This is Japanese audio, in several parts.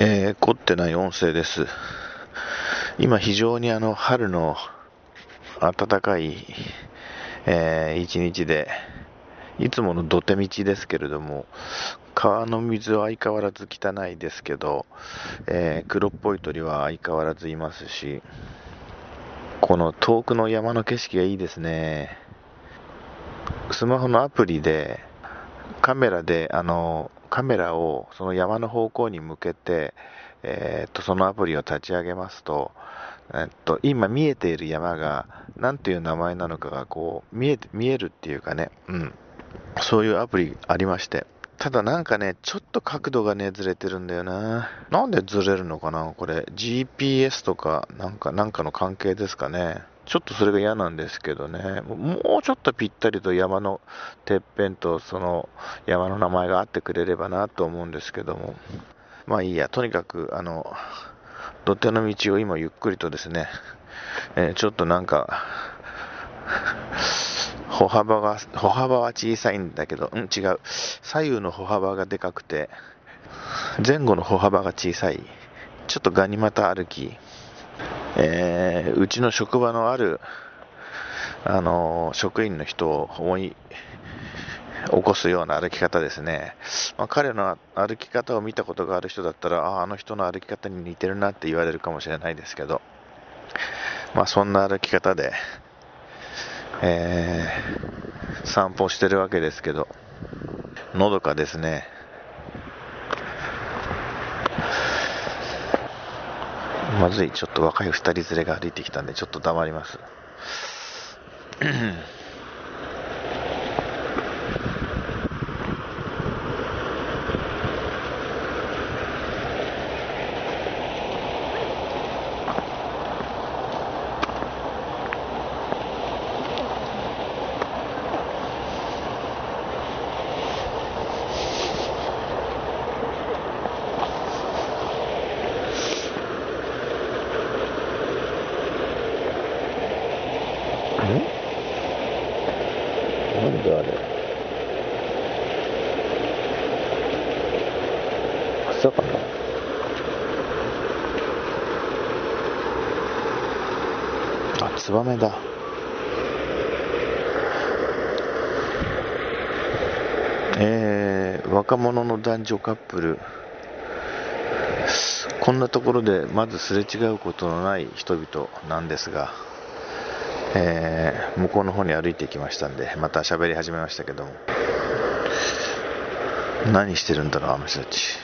えー、凝ってない音声です。今非常にあの春の暖かい、えー、一日で、いつもの土手道ですけれども、川の水は相変わらず汚いですけど、えー、黒っぽい鳥は相変わらずいますし、この遠くの山の景色がいいですね。スマホのアプリで、カメラで、あの、カメラをその山の方向に向けて、えー、とそのアプリを立ち上げますと、えっと、今見えている山が何という名前なのかがこう見え見えるっていうかね、うん、そういうアプリありまして、ただなんかね、ちょっと角度がね、ずれてるんだよな。なんでずれるのかなこれ、GPS とか、なんか、なんかの関係ですかね。ちょっとそれが嫌なんですけどね、もうちょっとぴったりと山のてっぺんとその山の名前があってくれればなと思うんですけども、まあいいや、とにかく、あの、土手の道を今ゆっくりとですね、えー、ちょっとなんか、歩幅が、歩幅は小さいんだけど、うん、違う。左右の歩幅がでかくて、前後の歩幅が小さい。ちょっとガニ股歩き。えー、うちの職場のある、あの職員の人を思い起こすような歩き方ですね、まあ、彼の歩き方を見たことがある人だったらああの人の歩き方に似てるなって言われるかもしれないですけど、まあ、そんな歩き方で、えー、散歩してるわけですけどのどかですねまずい、ちょっと若い2人連れが歩いてきたんで、ちょっと黙ります。なんだあれ草かな。あツバメだ。えー、若者の男女カップル。こんなところでまずすれ違うことのない人々なんですが。えー、向こうの方に歩いてきましたんで、また喋り始めましたけども、何してるんだろう、あの人たち。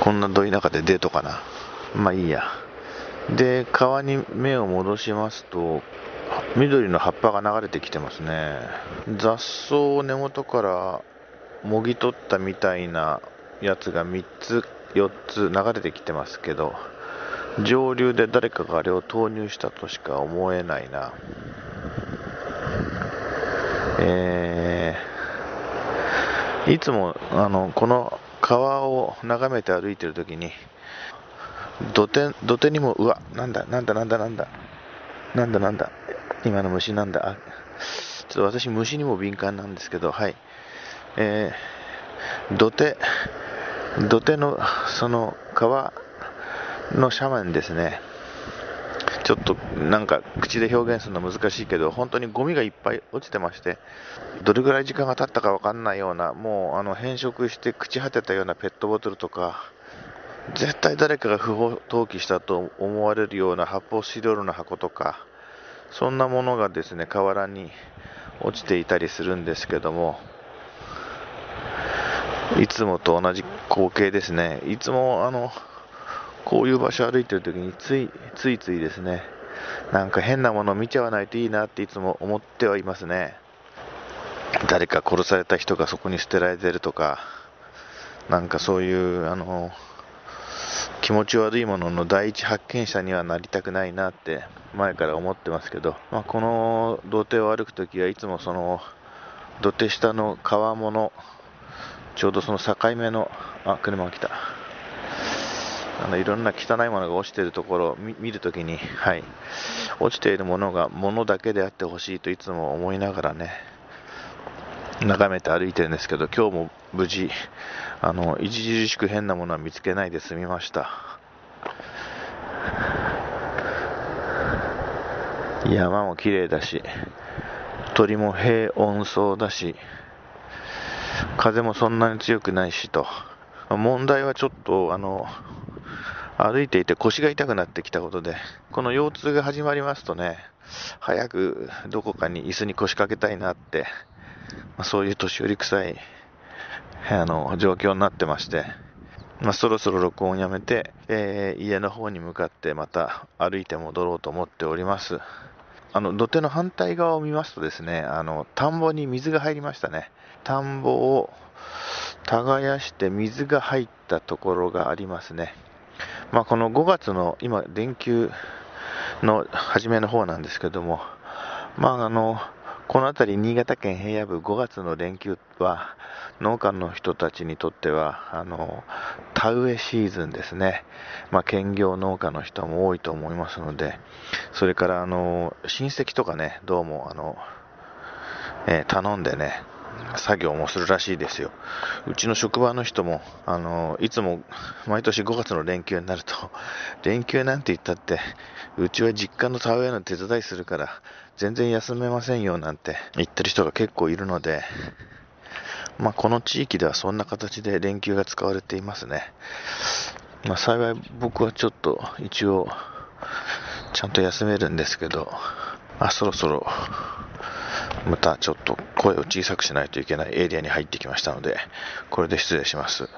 こんなど田舎でデートかな。まあいいや。で、川に目を戻しますと、緑の葉っぱが流れてきてますね。雑草を根元からもぎ取ったみたいなやつが3つ、4つ流れてきてますけど、上流で誰かがあれを投入したとしか思えないな。えー、いつもあのこの川を眺めて歩いてるときに土手土手にもうわなんだなんだなんだなんだなんだなんだ今の虫なんだちょっと私虫にも敏感なんですけどはいえー、土手土手のその川の斜面ですね。ちょっとなんか口で表現するの難しいけど、本当にゴミがいっぱい落ちてまして、どれぐらい時間が経ったか分かんないような、もうあの変色して朽ち果てたようなペットボトルとか、絶対誰かが不法投棄したと思われるような発泡スチロールの箱とか、そんなものがですね、河原に落ちていたりするんですけども、いつもと同じ光景ですね。いつもあの、こういう場所歩いてる時についついついですね、なんか変なものを見ちゃわないといいなっていつも思ってはいますね。誰か殺された人がそこに捨てられてるとか、なんかそういう、あの、気持ち悪いものの第一発見者にはなりたくないなって前から思ってますけど、まあ、この土手を歩くときはいつもその土手下の川面のちょうどその境目の、あ、車が来た。あのいろんな汚いものが落ちているところを見るときに、はい、落ちているものが物だけであってほしいといつも思いながらね、眺めて歩いてるんですけど、今日も無事、あの、著しく変なものは見つけないで済みました。山も綺麗だし、鳥も平穏そうだし、風もそんなに強くないしと。問題はちょっと、あの、歩いていて腰が痛くなってきたことで、この腰痛が始まりますとね、早くどこかに椅子に腰掛けたいなって、まあ、そういう年寄り臭い、あの、状況になってまして、まあ、そろそろ録音をやめて、えー、家の方に向かってまた歩いて戻ろうと思っております。あの土手の反対側を見ますとですね、あの田んぼに水が入りましたね。田んぼを耕して水が入ったところがありますね。まあ、この5月の今、連休の初めの方なんですけども、まあ、あのこの辺り、新潟県平野部、5月の連休は、農家の人たちにとっては、あの、田植えシーズンですね。まあ、兼業農家の人も多いと思いますので、それから、あの、親戚とかね、どうも、あの、えー、頼んでね、作業もするらしいですよ。うちの職場の人も、あの、いつも毎年5月の連休になると、連休なんて言ったって、うちは実家の田植えの手伝いするから、全然休めませんよなんて言ってる人が結構いるので、まあ、この地域ではそんな形で連休が使われていますね。まあ、幸い僕はちょっと一応ちゃんと休めるんですけど、あ、そろそろまたちょっと声を小さくしないといけないエリアに入ってきましたので、これで失礼します。